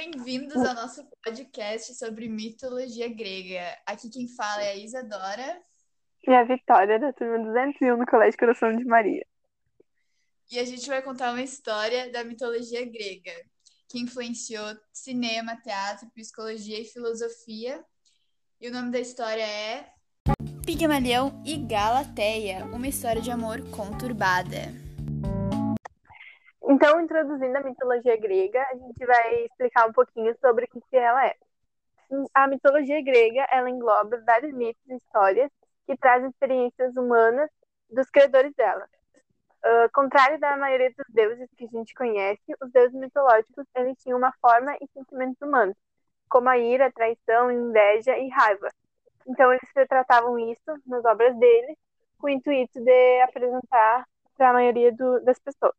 bem-vindos ao nosso podcast sobre mitologia grega. Aqui quem fala é a Isadora. E a Vitória, da turma 201 no Colégio Coração de Maria. E a gente vai contar uma história da mitologia grega, que influenciou cinema, teatro, psicologia e filosofia. E o nome da história é Pigmalião e Galateia, uma história de amor conturbada. Então, introduzindo a mitologia grega, a gente vai explicar um pouquinho sobre o que ela é. A mitologia grega, ela engloba vários mitos e histórias que trazem experiências humanas dos criadores dela. Uh, contrário da maioria dos deuses que a gente conhece, os deuses mitológicos eles tinham uma forma e sentimentos humanos, como a ira, traição, inveja e raiva. Então eles retratavam isso nas obras deles, com o intuito de apresentar para a maioria do, das pessoas.